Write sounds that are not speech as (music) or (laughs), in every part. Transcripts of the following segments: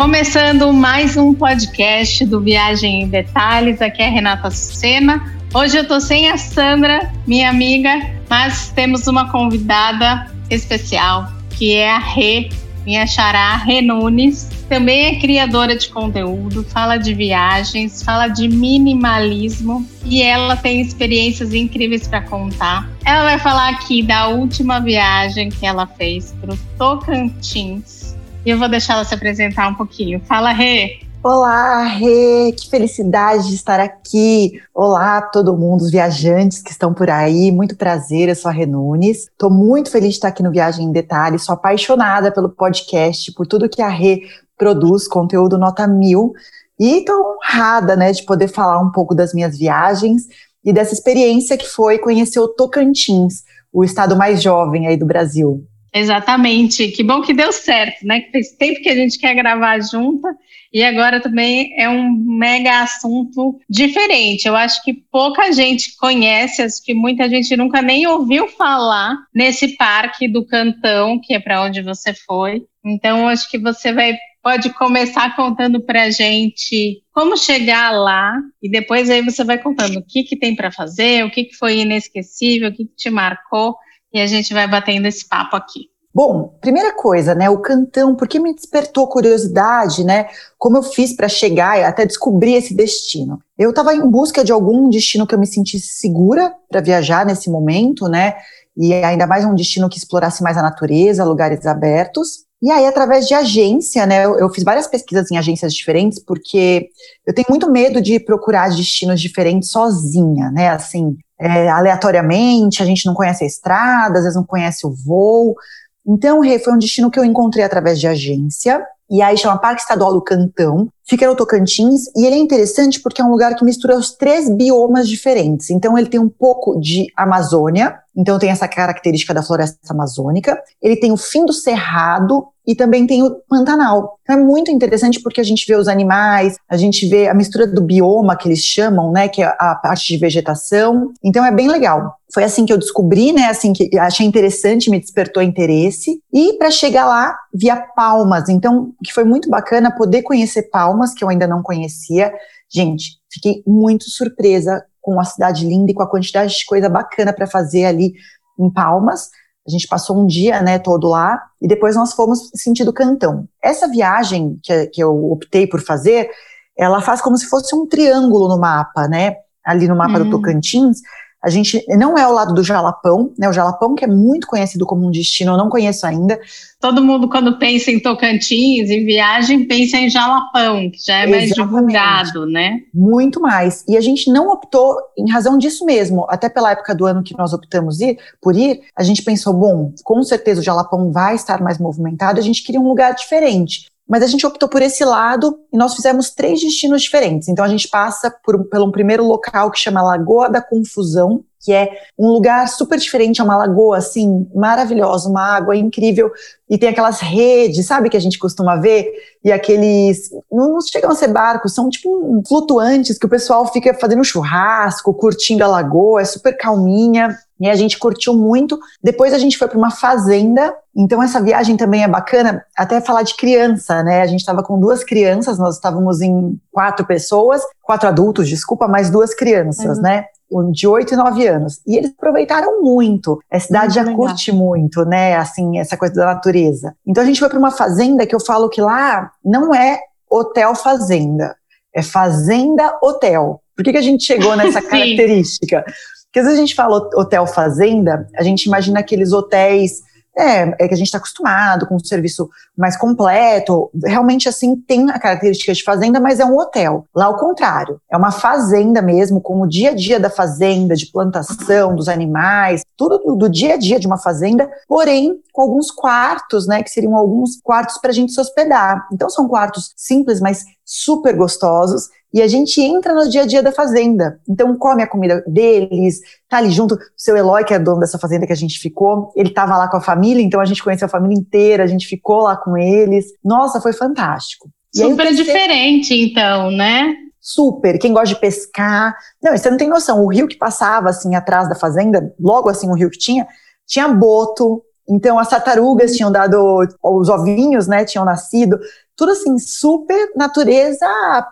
Começando mais um podcast do Viagem em Detalhes, aqui é a Renata Sucena. Hoje eu tô sem a Sandra, minha amiga, mas temos uma convidada especial, que é a Rê, minha xará Rê Nunes. Também é criadora de conteúdo, fala de viagens, fala de minimalismo e ela tem experiências incríveis para contar. Ela vai falar aqui da última viagem que ela fez para o Tocantins e eu vou deixar ela se apresentar um pouquinho. Fala, Rê! Olá, Rê! Que felicidade de estar aqui! Olá, todo mundo, os viajantes que estão por aí. Muito prazer, eu sou a Rê Nunes. Estou muito feliz de estar aqui no Viagem em Detalhes. Sou apaixonada pelo podcast, por tudo que a Rê produz, conteúdo nota mil. E estou honrada né, de poder falar um pouco das minhas viagens e dessa experiência que foi conhecer o Tocantins, o estado mais jovem aí do Brasil. Exatamente. Que bom que deu certo, né? Que fez tempo que a gente quer gravar junta e agora também é um mega assunto diferente. Eu acho que pouca gente conhece, acho que muita gente nunca nem ouviu falar nesse parque do Cantão, que é para onde você foi. Então, acho que você vai pode começar contando para a gente como chegar lá e depois aí você vai contando o que, que tem para fazer, o que, que foi inesquecível, o que, que te marcou e a gente vai batendo esse papo aqui. Bom, primeira coisa, né, o cantão, porque me despertou curiosidade, né, como eu fiz para chegar e até descobrir esse destino. Eu estava em busca de algum destino que eu me sentisse segura para viajar nesse momento, né, e ainda mais um destino que explorasse mais a natureza, lugares abertos. E aí, através de agência, né, eu, eu fiz várias pesquisas em agências diferentes, porque eu tenho muito medo de procurar destinos diferentes sozinha, né, assim, é, aleatoriamente, a gente não conhece a estrada, às vezes não conhece o voo. Então, foi um destino que eu encontrei através de agência, e aí chama Parque Estadual do Cantão, fica no Tocantins, e ele é interessante porque é um lugar que mistura os três biomas diferentes. Então ele tem um pouco de Amazônia, então tem essa característica da floresta amazônica, ele tem o fim do cerrado e também tem o Pantanal. Então é muito interessante porque a gente vê os animais, a gente vê a mistura do bioma que eles chamam, né, que é a parte de vegetação. Então é bem legal. Foi assim que eu descobri, né, assim que achei interessante, me despertou interesse. E para chegar lá, via Palmas. Então, que foi muito bacana poder conhecer Palmas, que eu ainda não conhecia. Gente, fiquei muito surpresa com a cidade linda e com a quantidade de coisa bacana para fazer ali em Palmas. A gente passou um dia, né, todo lá, e depois nós fomos sentido Cantão. Essa viagem que, que eu optei por fazer, ela faz como se fosse um triângulo no mapa, né, ali no mapa hum. do Tocantins, a gente não é ao lado do Jalapão, né? O Jalapão, que é muito conhecido como um destino, eu não conheço ainda. Todo mundo, quando pensa em Tocantins, em viagem, pensa em Jalapão, que já é mais divulgado, né? Muito mais. E a gente não optou em razão disso mesmo. Até pela época do ano que nós optamos ir, por ir, a gente pensou, bom, com certeza o Jalapão vai estar mais movimentado, a gente queria um lugar diferente. Mas a gente optou por esse lado e nós fizemos três destinos diferentes. Então a gente passa por, pelo primeiro local que chama Lagoa da Confusão, que é um lugar super diferente, é uma lagoa assim maravilhosa, uma água incrível e tem aquelas redes, sabe que a gente costuma ver e aqueles não, não chegam a ser barcos, são tipo flutuantes que o pessoal fica fazendo churrasco, curtindo a lagoa, é super calminha. E a gente curtiu muito. Depois a gente foi para uma fazenda. Então essa viagem também é bacana, até falar de criança, né? A gente estava com duas crianças, nós estávamos em quatro pessoas, quatro adultos, desculpa, mais duas crianças, uhum. né? de 8 e 9 anos. E eles aproveitaram muito. A cidade muito já curte muito, né? Assim, essa coisa da natureza. Então a gente foi para uma fazenda que eu falo que lá não é hotel fazenda, é fazenda hotel. Por que, que a gente chegou nessa (laughs) característica? Porque às vezes a gente fala hotel fazenda, a gente imagina aqueles hotéis é, é que a gente está acostumado com um serviço mais completo. Realmente, assim, tem a característica de fazenda, mas é um hotel. Lá, ao contrário, é uma fazenda mesmo, com o dia a dia da fazenda, de plantação dos animais, tudo do, dia a dia de uma fazenda, porém com alguns quartos, né, que seriam alguns quartos para a gente se hospedar. Então, são quartos simples, mas super gostosos e a gente entra no dia a dia da fazenda. Então, come a comida deles, tá ali junto. O seu Eloy, que é dono dessa fazenda que a gente ficou, ele tava lá com a família, então a gente conheceu a família inteira, a gente ficou lá com eles. Nossa, foi fantástico. Super diferente, então, né? Super. Quem gosta de pescar. Não, você não tem noção. O rio que passava assim atrás da fazenda, logo assim o rio que tinha, tinha boto, Então as tartarugas tinham dado, os ovinhos, né, tinham nascido, tudo assim, super natureza,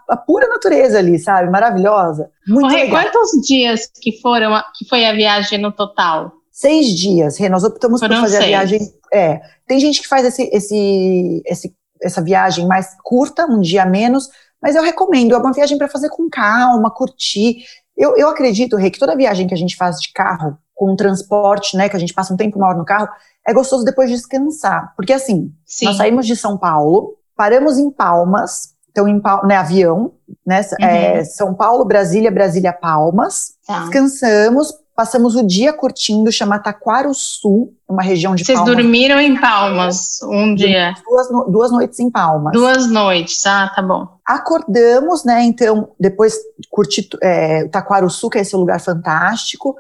a pura natureza ali, sabe? Maravilhosa. Muito Rê, quantos dias que foram, que foi a viagem no total? Seis dias, Rê, nós optamos foram por fazer seis. a viagem. É, tem gente que faz esse, esse, esse, essa viagem mais curta, um dia menos, mas eu recomendo, é uma viagem para fazer com calma, curtir. Eu, eu acredito, Rê, que toda viagem que a gente faz de carro, com transporte, né, que a gente passa um tempo maior no carro, é gostoso depois descansar. Porque assim, Sim. nós saímos de São Paulo, paramos em Palmas, então em né, avião, né, uhum. é, São Paulo, Brasília, Brasília, Palmas, tá. descansamos, passamos o dia curtindo, chama Taquaruçu, uma região de Vocês Palmas. dormiram em Palmas um dia? Duas, duas noites em Palmas. Duas noites, ah, tá bom. Acordamos, né, então, depois curti é, Taquaruçu, que é esse lugar fantástico,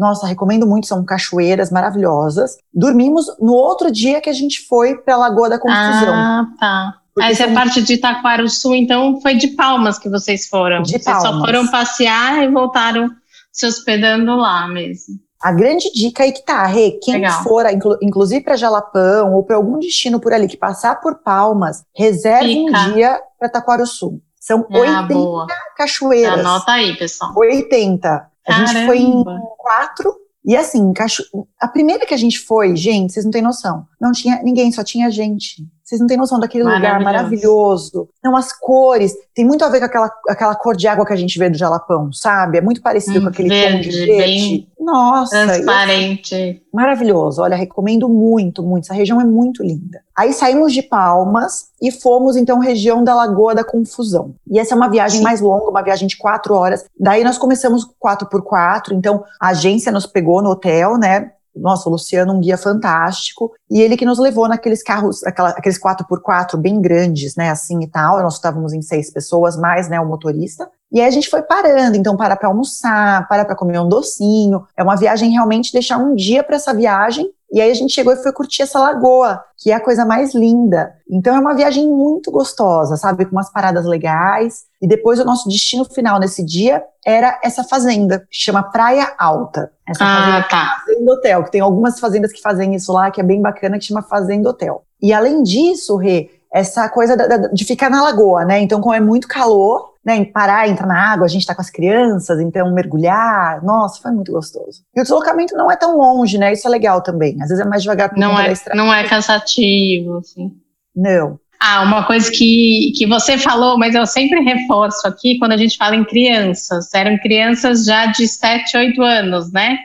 nossa, recomendo muito, são cachoeiras maravilhosas. Dormimos no outro dia que a gente foi para a Lagoa da Confusão. Ah, tá. Porque Essa são... parte de Itaquaruçu, então, foi de Palmas que vocês foram. De vocês Palmas. só foram passear e voltaram se hospedando lá mesmo. A grande dica aí que tá, Rê, quem Legal. for, inclu inclusive para Jalapão ou para algum destino por ali que passar por Palmas, reserve Fica. um dia para Taquaruçu. São ah, 80 boa. cachoeiras. Anota aí, pessoal. 80. A gente foi em quatro. E assim, cacho... a primeira que a gente foi, gente, vocês não têm noção. Não tinha ninguém, só tinha gente. Vocês não têm noção daquele maravilhoso. lugar maravilhoso. Não, as cores. Tem muito a ver com aquela, aquela cor de água que a gente vê do Jalapão, sabe? É muito parecido hum, com aquele verde, tom de verde. Nossa. Transparente. maravilhoso. Olha, recomendo muito, muito. Essa região é muito linda. Aí saímos de Palmas e fomos, então, região da Lagoa da Confusão. E essa é uma viagem Sim. mais longa, uma viagem de quatro horas. Daí nós começamos quatro por quatro. Então, a agência nos pegou no hotel, né? Nossa, o Luciano, um guia fantástico, e ele que nos levou naqueles carros, aquela, aqueles 4x4 bem grandes, né, assim e tal, nós estávamos em seis pessoas, mais, né, o motorista, e aí a gente foi parando, então para para almoçar, para para comer um docinho, é uma viagem realmente deixar um dia para essa viagem, e aí a gente chegou e foi curtir essa lagoa, que é a coisa mais linda. Então é uma viagem muito gostosa, sabe? Com umas paradas legais. E depois o nosso destino final nesse dia era essa fazenda, que chama Praia Alta. Essa ah, fazenda, tá. fazenda Hotel, que tem algumas fazendas que fazem isso lá, que é bem bacana, que chama Fazenda Hotel. E além disso, Rê, essa coisa da, da, de ficar na lagoa, né? Então, como é muito calor, né, parar, entrar na água, a gente está com as crianças, então mergulhar, nossa, foi muito gostoso. E o deslocamento não é tão longe, né? Isso é legal também. Às vezes é mais devagar não é, Não é cansativo, assim. Não. Ah, uma coisa que, que você falou, mas eu sempre reforço aqui quando a gente fala em crianças. Eram crianças já de 7, 8 anos, né?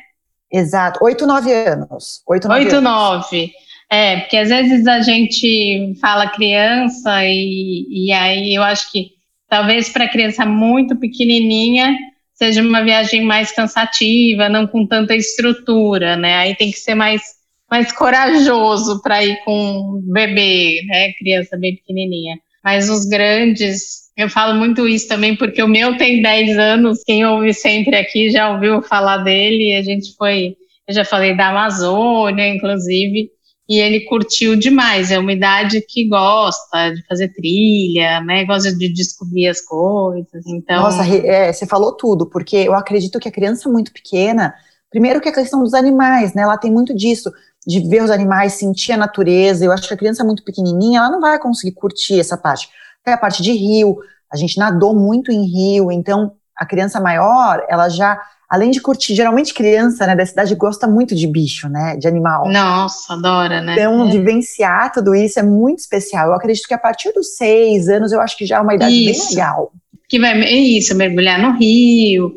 Exato, 8, 9 anos. 8, 9. 8, 9. É, porque às vezes a gente fala criança e, e aí eu acho que Talvez para criança muito pequenininha seja uma viagem mais cansativa, não com tanta estrutura, né? Aí tem que ser mais, mais corajoso para ir com bebê, né? Criança bem pequenininha. Mas os grandes, eu falo muito isso também porque o meu tem 10 anos, quem ouve sempre aqui já ouviu falar dele, a gente foi, eu já falei da Amazônia, inclusive, e ele curtiu demais. É uma idade que gosta de fazer trilha, né? Gosta de descobrir as coisas. Então, nossa, é, você falou tudo, porque eu acredito que a criança muito pequena, primeiro que a questão dos animais, né? Ela tem muito disso de ver os animais, sentir a natureza. Eu acho que a criança muito pequenininha, ela não vai conseguir curtir essa parte. É a parte de rio. A gente nadou muito em rio, então a criança maior, ela já além de curtir, geralmente criança, né, da cidade gosta muito de bicho, né, de animal. Nossa, adora, né? Então, é. vivenciar tudo isso é muito especial. Eu acredito que a partir dos seis anos, eu acho que já é uma idade isso. bem legal. Que vai, é isso, mergulhar no rio,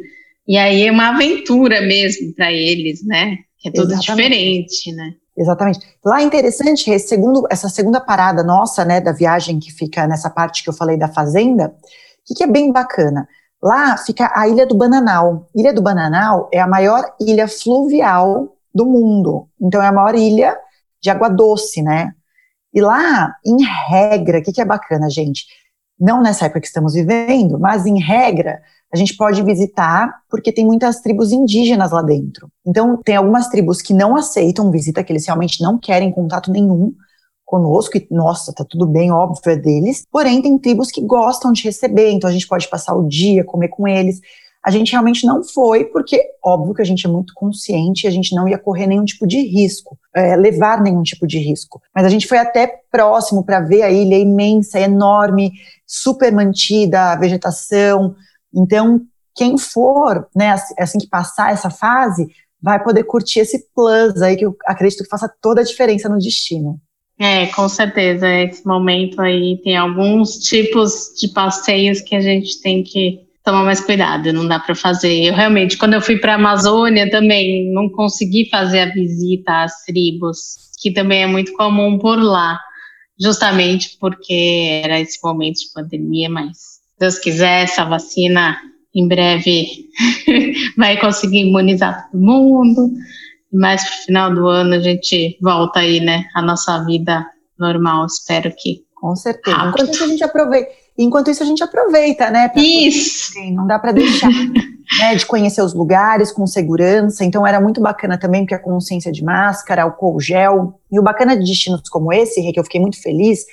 e aí é uma aventura mesmo para eles, né, que é tudo Exatamente. diferente, né. Exatamente. Lá é interessante, segundo, essa segunda parada nossa, né, da viagem que fica nessa parte que eu falei da fazenda, o que, que é bem bacana? Lá fica a Ilha do Bananal. Ilha do Bananal é a maior ilha fluvial do mundo. Então é a maior ilha de água doce, né? E lá, em regra, o que, que é bacana, gente? Não nessa época que estamos vivendo, mas em regra, a gente pode visitar porque tem muitas tribos indígenas lá dentro. Então, tem algumas tribos que não aceitam visita, que eles realmente não querem contato nenhum conosco, e nossa, tá tudo bem, óbvio, é deles. Porém, tem tribos que gostam de receber, então a gente pode passar o dia, comer com eles. a gente realmente não foi, porque óbvio que a gente é muito consciente, a gente não ia correr nenhum tipo de risco, é, levar nenhum tipo de risco. Mas a gente foi até próximo para ver a ilha imensa, enorme, super mantida, a vegetação. Então, quem for, né, assim que passar essa fase, vai poder curtir esse plus aí que eu acredito que faça toda a diferença no destino. É, com certeza. Esse momento aí tem alguns tipos de passeios que a gente tem que tomar mais cuidado, não dá para fazer. Eu realmente, quando eu fui para a Amazônia também, não consegui fazer a visita às tribos, que também é muito comum por lá, justamente porque era esse momento de pandemia, mas Deus quiser, essa vacina em breve (laughs) vai conseguir imunizar todo mundo mais pro final do ano a gente volta aí, né, a nossa vida normal, espero que. Com certeza. Rápido. Enquanto isso a gente aproveita, enquanto isso a gente aproveita, né? Isso. Poder, não dá para deixar, (laughs) né, de conhecer os lugares com segurança. Então era muito bacana também porque a consciência de máscara, álcool gel e o bacana de destinos como esse, que eu fiquei muito feliz,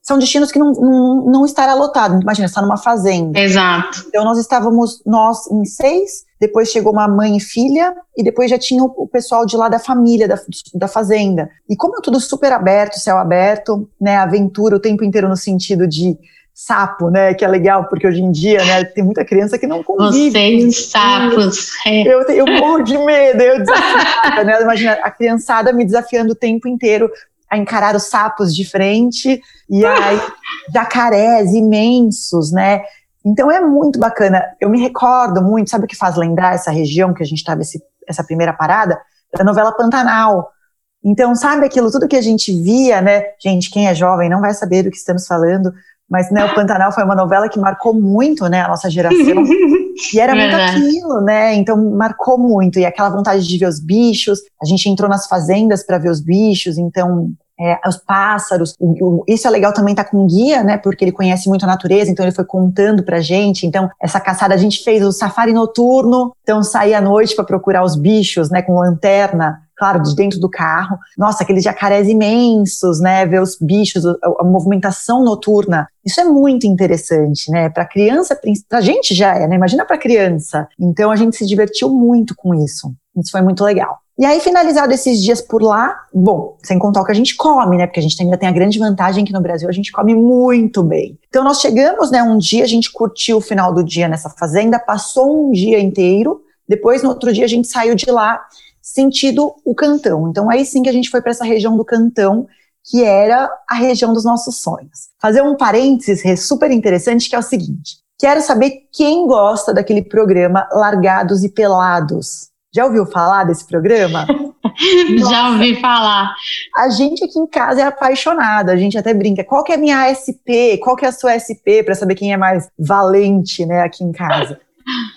são destinos que não, não, não estará lotado. Imagina, está numa fazenda. Exato. Então nós estávamos, nós em seis, depois chegou uma mãe e filha, e depois já tinha o, pessoal de lá da família, da, da fazenda. E como é tudo super aberto, céu aberto, né, aventura o tempo inteiro no sentido de sapo, né, que é legal, porque hoje em dia, né, tem muita criança que não convive. Vocês, sapos. É. Eu, eu morro de medo, eu desafiada, né, imagina a criançada me desafiando o tempo inteiro a encarar os sapos de frente, e aí jacarés imensos, né? Então é muito bacana. Eu me recordo muito, sabe o que faz lembrar essa região que a gente estava essa primeira parada? Da novela Pantanal. Então, sabe aquilo, tudo que a gente via, né? Gente, quem é jovem não vai saber do que estamos falando, mas né, o Pantanal foi uma novela que marcou muito, né, a nossa geração. (laughs) E era muito aquilo, né? Então marcou muito. E aquela vontade de ver os bichos. A gente entrou nas fazendas para ver os bichos, então é, os pássaros. O, o, isso é legal também estar tá com guia, né? Porque ele conhece muito a natureza, então ele foi contando pra gente. Então, essa caçada a gente fez o safari noturno, então saí à noite para procurar os bichos, né? Com lanterna. Claro, de dentro do carro. Nossa, aqueles jacarés imensos, né? Ver os bichos, a, movimentação noturna. Isso é muito interessante, né? Para criança, para gente já é, né? Imagina para criança. Então a gente se divertiu muito com isso. Isso foi muito legal. E aí, finalizado esses dias por lá, bom, sem contar o que a gente come, né? Porque a gente ainda tem a grande vantagem que no Brasil a gente come muito bem. Então, nós chegamos, né? Um dia a gente curtiu o final do dia nessa fazenda, passou um dia inteiro. Depois, no outro dia, a gente saiu de lá sentido o Cantão. Então, aí sim que a gente foi para essa região do Cantão, que era a região dos nossos sonhos. Fazer um parênteses super interessante, que é o seguinte: quero saber quem gosta daquele programa Largados e Pelados. Já ouviu falar desse programa? (laughs) Já ouvi falar. A gente aqui em casa é apaixonada, a gente até brinca. Qual que é a minha SP? Qual que é a sua SP para saber quem é mais valente, né, aqui em casa?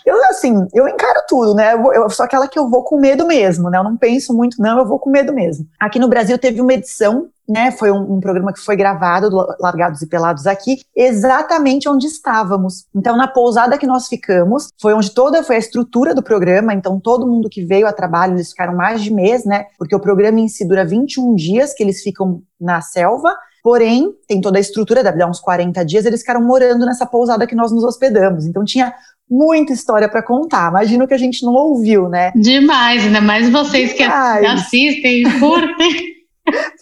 Eu, assim, eu encaro tudo, né? Eu, eu sou aquela que eu vou com medo mesmo, né? Eu não penso muito, não, eu vou com medo mesmo. Aqui no Brasil teve uma edição né, foi um, um, programa que foi gravado, Largados e Pelados aqui, exatamente onde estávamos. Então, na pousada que nós ficamos, foi onde toda foi a estrutura do programa, então todo mundo que veio a trabalho, eles ficaram mais de mês, né, porque o programa em si dura 21 dias que eles ficam na selva, Porém, tem toda a estrutura, deve dar uns 40 dias, eles ficaram morando nessa pousada que nós nos hospedamos. Então tinha muita história para contar. Imagino que a gente não ouviu, né? Demais, ainda mais vocês Demais. que assistem, curtem.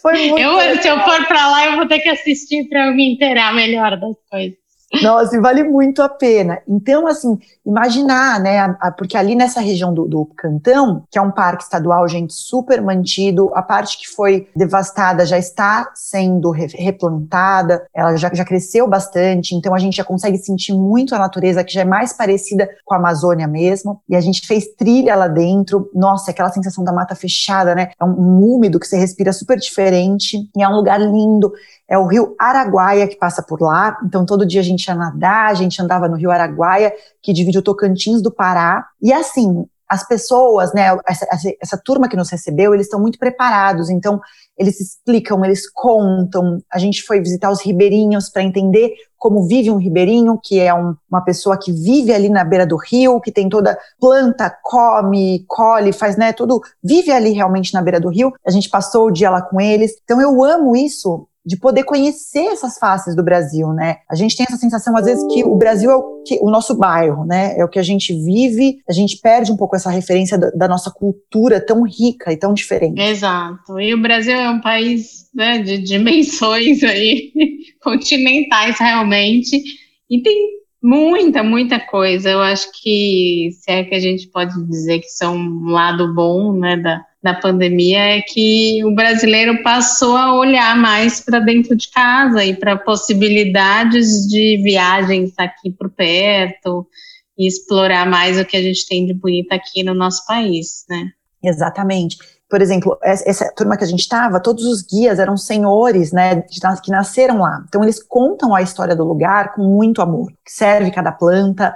Foi muito eu, legal. Se eu for para lá, eu vou ter que assistir para eu me inteirar melhor das coisas. Nossa, assim, vale muito a pena. Então, assim, imaginar, né? A, porque ali nessa região do, do, Cantão, que é um parque estadual, gente, super mantido, a parte que foi devastada já está sendo re, replantada, ela já, já cresceu bastante, então a gente já consegue sentir muito a natureza, que já é mais parecida com a Amazônia mesmo. E a gente fez trilha lá dentro. Nossa, aquela sensação da mata fechada, né? É um, um úmido que você respira super diferente. E é um lugar lindo. É o rio Araguaia que passa por lá, então todo dia a gente ia nadar, a gente andava no rio Araguaia, que divide o Tocantins do Pará. E assim, as pessoas, né, essa, essa, essa turma que nos recebeu, eles estão muito preparados, então eles explicam, eles contam. A gente foi visitar os ribeirinhos para entender como vive um ribeirinho, que é um, uma pessoa que vive ali na beira do rio, que tem toda planta, come, colhe, faz, né, tudo, vive ali realmente na beira do rio. A gente passou o dia lá com eles. Então eu amo isso de poder conhecer essas faces do Brasil, né? A gente tem essa sensação às vezes que o Brasil é o, que, o nosso bairro, né? É o que a gente vive, a gente perde um pouco essa referência da, da nossa cultura tão rica e tão diferente. Exato. E o Brasil é um país né, de dimensões aí (laughs) continentais realmente e tem muita, muita coisa. Eu acho que se é que a gente pode dizer que isso é um lado bom, né, da da pandemia é que o brasileiro passou a olhar mais para dentro de casa e para possibilidades de viagens aqui por perto e explorar mais o que a gente tem de bonito aqui no nosso país, né? Exatamente. Por exemplo, essa turma que a gente estava, todos os guias eram senhores, né, que nasceram lá. Então eles contam a história do lugar com muito amor. Serve cada planta,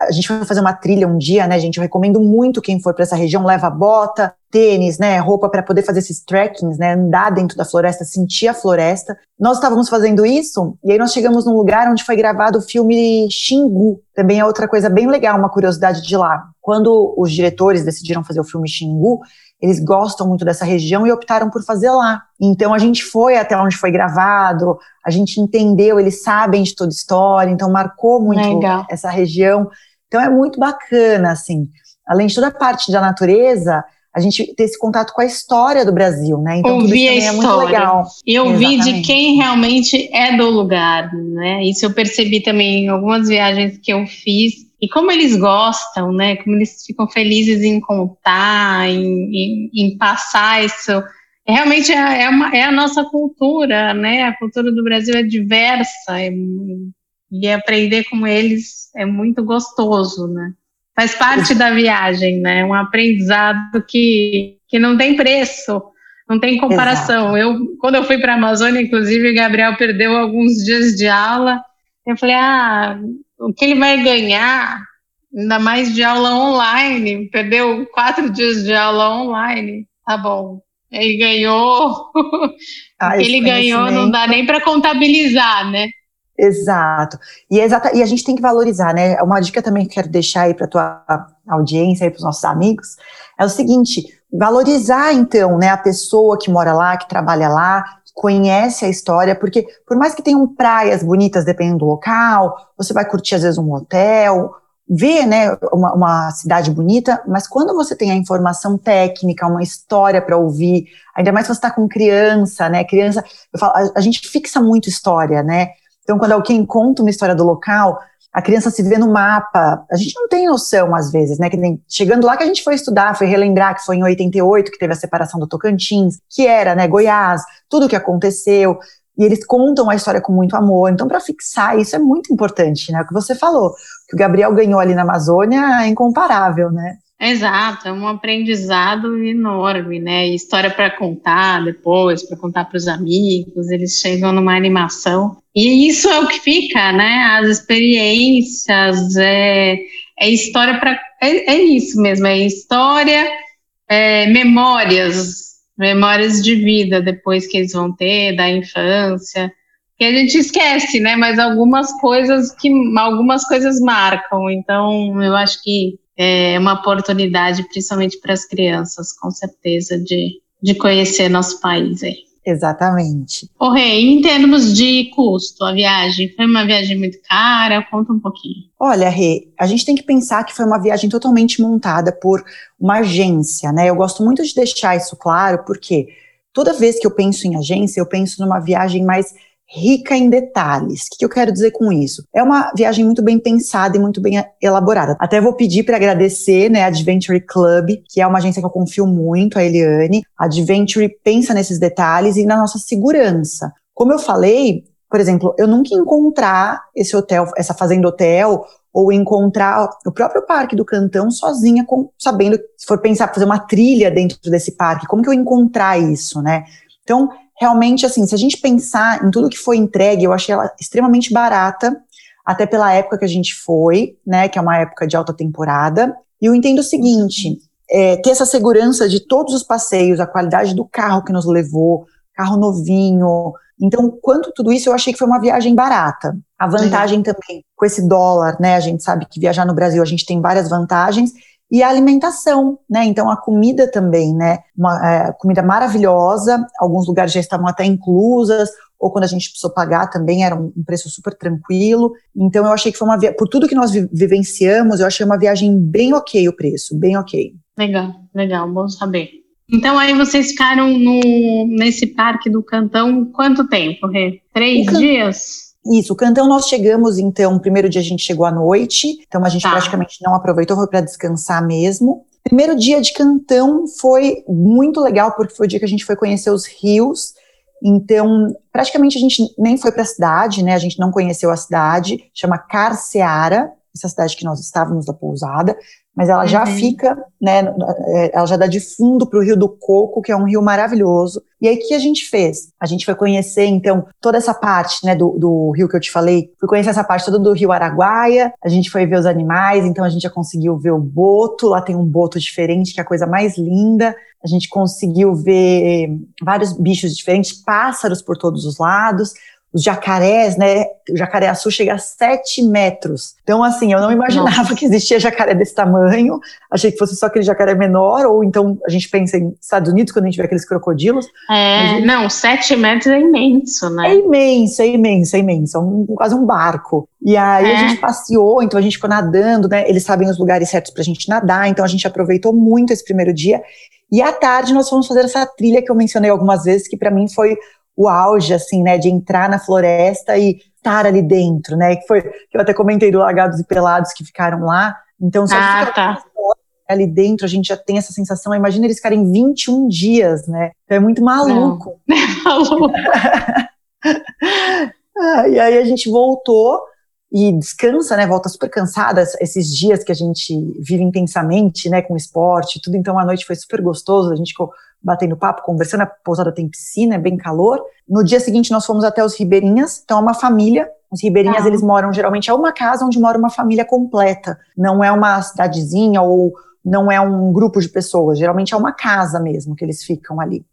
a gente vai fazer uma trilha um dia, né, gente? Eu recomendo muito quem for para essa região, leva bota, tênis, né, roupa para poder fazer esses trekkings, né, andar dentro da floresta, sentir a floresta. Nós estávamos fazendo isso e aí nós chegamos num lugar onde foi gravado o filme Xingu. Também é outra coisa bem legal, uma curiosidade de lá. Quando os diretores decidiram fazer o filme Xingu, eles gostam muito dessa região e optaram por fazer lá. Então a gente foi até onde foi gravado, a gente entendeu, eles sabem de toda a história, então marcou muito Legal. essa região. Então é muito bacana, assim. Além de toda a parte da natureza, a gente ter esse contato com a história do Brasil, né? Então ouvir a história. é muito legal. E ouvir de quem realmente é do lugar, né? Isso eu percebi também em algumas viagens que eu fiz. E como eles gostam, né? Como eles ficam felizes em contar, em, em, em passar isso. Realmente é, é, uma, é a nossa cultura, né? A cultura do Brasil é diversa. É, e aprender com eles é muito gostoso, né? Faz parte da viagem, né? Um aprendizado que, que não tem preço, não tem comparação. Eu, quando eu fui para a Amazônia, inclusive, o Gabriel perdeu alguns dias de aula. Eu falei, ah, o que ele vai ganhar, ainda mais de aula online, perdeu quatro dias de aula online, tá bom. Ele ganhou, (laughs) ah, ele ganhou, não dá nem para contabilizar, né? Exato. E, é exata, e a gente tem que valorizar, né? Uma dica também que quero deixar aí para tua audiência e para os nossos amigos é o seguinte: valorizar então, né, a pessoa que mora lá, que trabalha lá, conhece a história, porque por mais que tenham praias bonitas dependendo do local, você vai curtir às vezes um hotel, ver, né, uma, uma cidade bonita, mas quando você tem a informação técnica, uma história para ouvir, ainda mais se você está com criança, né, criança, falo, a, a gente fixa muito história, né, então, quando alguém conta uma história do local, a criança se vê no mapa. A gente não tem noção, às vezes, né? Que nem, chegando lá que a gente foi estudar, foi relembrar que foi em 88 que teve a separação do Tocantins, que era, né, Goiás, tudo o que aconteceu. E eles contam a história com muito amor. Então, para fixar isso é muito importante, né? O que você falou, que o Gabriel ganhou ali na Amazônia é incomparável, né? Exato, é um aprendizado enorme, né? História para contar depois, para contar para os amigos, eles chegam numa animação. E isso é o que fica, né? As experiências, é, é história para. É, é, isso mesmo, é história, é, memórias, memórias de vida depois que eles vão ter, da infância. Que a gente esquece, né? Mas algumas coisas que algumas coisas marcam. Então, eu acho que é uma oportunidade, principalmente para as crianças, com certeza, de, de conhecer nosso país aí. Exatamente. O Rei, em termos de custo, a viagem foi uma viagem muito cara? Conta um pouquinho. Olha, Rê, a gente tem que pensar que foi uma viagem totalmente montada por uma agência, né? Eu gosto muito de deixar isso claro, porque toda vez que eu penso em agência, eu penso numa viagem mais rica em detalhes. O que eu quero dizer com isso? É uma viagem muito bem pensada e muito bem elaborada. Até vou pedir para agradecer, né, Adventure Club, que é uma agência que eu confio muito, a Eliane. Adventure pensa nesses detalhes e na nossa segurança. Como eu falei, por exemplo, eu nunca encontrar esse hotel, essa fazenda hotel, ou encontrar o próprio parque do Cantão sozinha, com, sabendo, se for pensar fazer uma trilha dentro desse parque, como que eu encontrar isso, né? Então, realmente, assim, se a gente pensar em tudo que foi entregue, eu achei ela extremamente barata, até pela época que a gente foi, né, que é uma época de alta temporada. E eu entendo o seguinte, é, ter essa segurança de todos os passeios, a qualidade do carro que nos levou, carro novinho. Então, quanto tudo isso, eu achei que foi uma viagem barata. A vantagem também, com esse dólar, né, a gente sabe que viajar no Brasil a gente tem várias vantagens, e a alimentação, né? Então a comida também, né? Uma é, comida maravilhosa, alguns lugares já estavam até inclusas, ou quando a gente precisou pagar também era um, um preço super tranquilo. Então eu achei que foi uma viagem, por tudo que nós vi vivenciamos, eu achei uma viagem bem ok o preço, bem ok. Legal, legal, bom saber. Então aí vocês ficaram no, nesse parque do Cantão quanto tempo, Rê? Três can... dias? Isso, o Cantão nós chegamos, então, primeiro dia a gente chegou à noite, então a gente tá. praticamente não aproveitou, foi para descansar mesmo. Primeiro dia de Cantão foi muito legal, porque foi o dia que a gente foi conhecer os rios, então, praticamente a gente nem foi para a cidade, né? A gente não conheceu a cidade, chama Carceara, essa cidade que nós estávamos da pousada mas ela já uhum. fica, né, é, ela já dá de fundo para o Rio do Coco, que é um rio maravilhoso. E aí, o que a gente fez? A gente foi conhecer, então, toda essa parte, né, do, do rio que eu te falei, fui conhecer essa parte toda do rio Araguaia, a gente foi ver os animais, então a gente já conseguiu ver o boto, lá tem um boto diferente, que é a coisa mais linda, a gente conseguiu ver vários bichos diferentes, pássaros por todos os lados, os jacarés, né? O jacaré-açu chega a 7 metros. Então, assim, eu não imaginava Nossa. que existia jacaré desse tamanho. Achei que fosse só aquele jacaré menor, ou então a gente pensa em Estados Unidos quando a gente vê aqueles crocodilos. É, Mas, não, 7 metros é imenso, né? É imenso, é imenso, é imenso. É um, quase um barco. E aí é. a gente passeou, então a gente ficou nadando, né? Eles sabem os lugares certos pra gente nadar, então a gente aproveitou muito esse primeiro dia. E à tarde nós fomos fazer essa trilha que eu mencionei algumas vezes, que para mim foi o auge, assim, né, de entrar na floresta e estar ali dentro, né, que foi, que eu até comentei do Lagados e Pelados que ficaram lá, então só ah, tá. ali dentro a gente já tem essa sensação, imagina eles ficarem 21 dias, né, então é muito maluco. (laughs) É maluco. (laughs) ah, e aí a gente voltou, e descansa, né? Volta super cansada esses dias que a gente vive intensamente, né? Com esporte, tudo. Então a noite foi super gostoso. A gente ficou batendo papo, conversando. A pousada tem piscina, é bem calor. No dia seguinte, nós fomos até os Ribeirinhas. Então, é uma família. Os Ribeirinhas, ah. eles moram geralmente é uma casa onde mora uma família completa. Não é uma cidadezinha ou não é um grupo de pessoas. Geralmente é uma casa mesmo que eles ficam ali.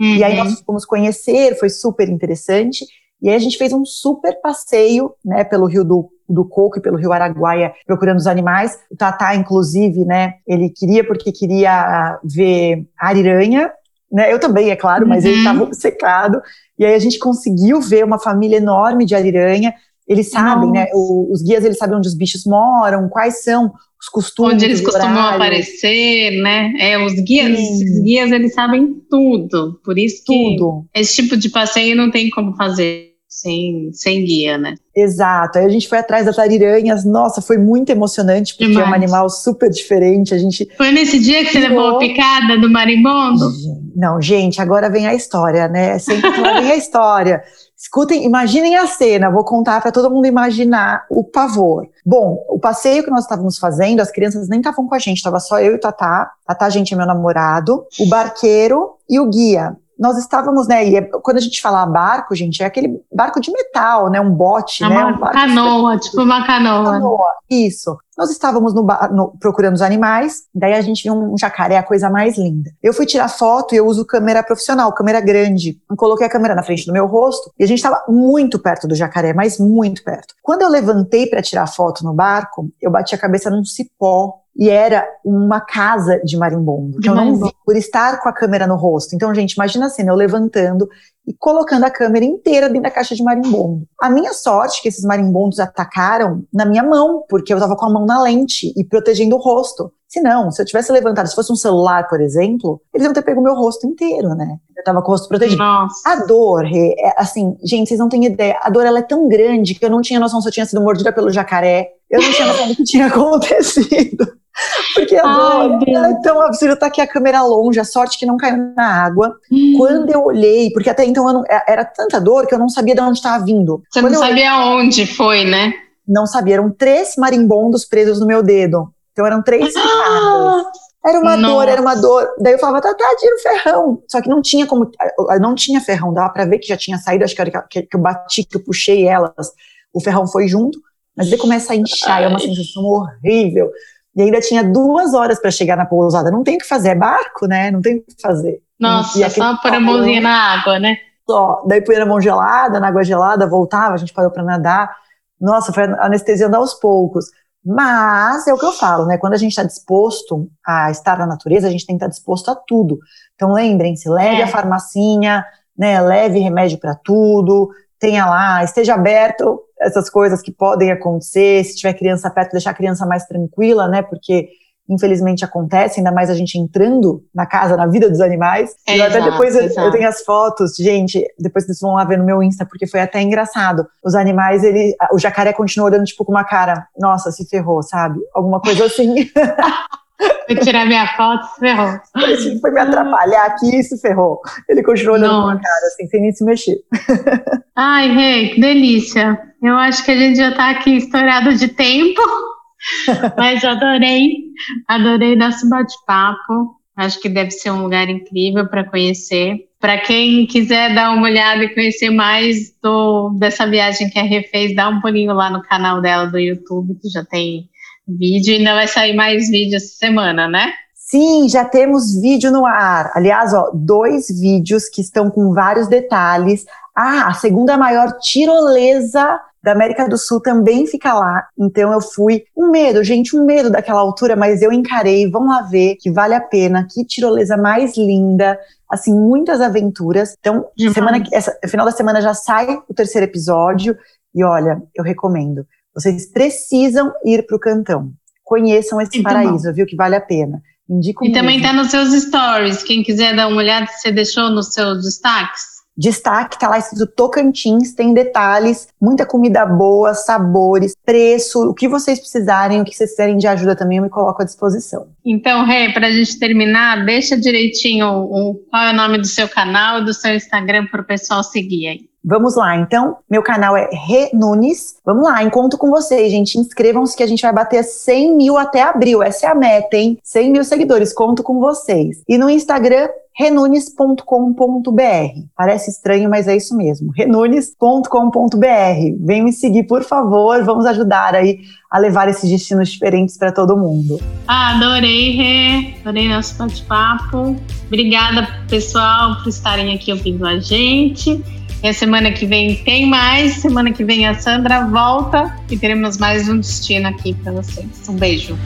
Uhum. E aí nós uhum. fomos conhecer, foi super interessante. E aí a gente fez um super passeio, né, pelo Rio do do Coco e pelo Rio Araguaia procurando os animais. O Tatá, inclusive, né, ele queria porque queria ver ariranha, né, eu também, é claro, mas uhum. ele estava secado. E aí a gente conseguiu ver uma família enorme de ariranha. Eles sabem, né, o, os guias, eles sabem onde os bichos moram, quais são os costumes. Onde eles costumam horários. aparecer, né? É, os guias, os guias, eles sabem tudo. Por isso que tudo. esse tipo de passeio não tem como fazer sem, sem guia, né? Exato. Aí a gente foi atrás das ariranhas. Nossa, foi muito emocionante, porque Demais. é um animal super diferente. A gente. Foi nesse dia que você levou a picada do marimbondo? Não, gente, agora vem a história, né? Sempre vem a história. Escutem, imaginem a cena, vou contar para todo mundo imaginar o pavor. Bom, o passeio que nós estávamos fazendo, as crianças nem estavam com a gente, estava só eu e o Tatá. Tatá, gente, é meu namorado, o barqueiro e o guia nós estávamos, né, e é, quando a gente fala barco, gente, é aquele barco de metal, né, um bote, é né, uma um canoa, tipo uma canoa. canoa. Isso. Nós estávamos no, no, procurando os animais, daí a gente viu um jacaré, a coisa mais linda. Eu fui tirar foto e eu uso câmera profissional, câmera grande. Eu coloquei a câmera na frente do meu rosto e a gente estava muito perto do jacaré, mas muito perto. Quando eu levantei para tirar foto no barco, eu bati a cabeça num cipó e era uma casa de marimbondo, que eu não vi por estar com a câmera no rosto. Então, gente, imagina a cena, eu levantando e colocando a câmera inteira dentro da caixa de marimbondo. A minha sorte é que esses marimbondos atacaram na minha mão, porque eu estava com a mão na lente e protegendo o rosto. Se não, se eu tivesse levantado, se fosse um celular, por exemplo, eles iam ter pego o meu rosto inteiro, né? Eu tava com o rosto protegido. Nossa. A dor, é, assim, gente, vocês não têm ideia. A dor, ela é tão grande que eu não tinha noção se eu tinha sido mordida pelo jacaré. Eu não tinha noção do que tinha (laughs) acontecido. Porque a dor é tão absurda, tá aqui a câmera longe, a sorte que não caiu na água. Hum. Quando eu olhei, porque até então não, é, era tanta dor que eu não sabia de onde estava vindo. Você Quando não sabia olhei, onde foi, né? Não sabia, eram três marimbondos presos no meu dedo. Então eram três ah, Era uma nossa. dor, era uma dor. Daí eu falava, tá, tá, tira o ferrão. Só que não tinha como, não tinha ferrão, dava pra ver que já tinha saído, acho que, era que, que eu bati, que eu puxei elas, o ferrão foi junto. Mas daí começa a inchar, Ai. é uma sensação horrível. E ainda tinha duas horas para chegar na pousada. Não tem o que fazer, é barco, né? Não tem o que fazer. Nossa, e só pôr a mãozinha na água, né? Só. Daí põe a mão gelada, na água gelada, voltava, a gente parou para nadar. Nossa, foi anestesiando aos poucos. Mas é o que eu falo, né? Quando a gente está disposto a estar na natureza, a gente tem que estar disposto a tudo. Então lembrem-se, leve é. a farmacinha, né, leve remédio para tudo, tenha lá, esteja aberto essas coisas que podem acontecer, se tiver criança perto, deixar a criança mais tranquila, né, porque infelizmente acontece, ainda mais a gente entrando na casa, na vida dos animais. É, e até exato, depois eu, eu, tenho as fotos, gente, depois vocês vão lá ver no meu Insta, porque foi até engraçado. Os animais, ele, o jacaré continua olhando tipo com uma cara, nossa, se ferrou, sabe? Alguma coisa assim. (laughs) Foi tirar minha foto, se ferrou. Foi, foi me atrapalhar aqui e se ferrou. Ele continuou olhando Nossa. com a cara, assim, sem nem se mexer. (laughs) Ai, Rei, que delícia. Eu acho que a gente já está aqui estourado de tempo. (laughs) Mas adorei, adorei nosso bate-papo. Acho que deve ser um lugar incrível para conhecer. Para quem quiser dar uma olhada e conhecer mais do, dessa viagem que a Rê fez, dá um pulinho lá no canal dela do YouTube, que já tem vídeo e ainda vai sair mais vídeo essa semana, né? Sim, já temos vídeo no ar. Aliás, ó, dois vídeos que estão com vários detalhes. Ah, a segunda maior tirolesa da América do Sul também fica lá. Então eu fui um medo, gente, um medo daquela altura, mas eu encarei. Vão lá ver que vale a pena. Que tirolesa mais linda. Assim, muitas aventuras. Então, semana, essa, final da semana já sai o terceiro episódio. E olha, eu recomendo. Vocês precisam ir para o Cantão. Conheçam esse paraíso, viu? Que vale a pena. Indico e mesmo. também está nos seus stories. Quem quiser dar uma olhada, você deixou nos seus destaques? Destaque, tá lá escrito Tocantins, tem detalhes, muita comida boa, sabores, preço, o que vocês precisarem, o que vocês quiserem de ajuda também, eu me coloco à disposição. Então, Rê, para a gente terminar, deixa direitinho um, qual é o nome do seu canal e do seu Instagram para o pessoal seguir aí. Vamos lá, então, meu canal é Renunes. Vamos lá, encontro com vocês, gente. Inscrevam-se que a gente vai bater 100 mil até abril. Essa é a meta, hein? 100 mil seguidores, conto com vocês. E no Instagram, renunes.com.br. Parece estranho, mas é isso mesmo. renunes.com.br. Vem me seguir, por favor. Vamos ajudar aí a levar esses destinos diferentes para todo mundo. Ah, adorei, Rê. Adorei nosso bate-papo. Obrigada, pessoal, por estarem aqui ouvindo a gente. E a semana que vem tem mais. Semana que vem a Sandra volta e teremos mais um destino aqui para vocês. Um beijo.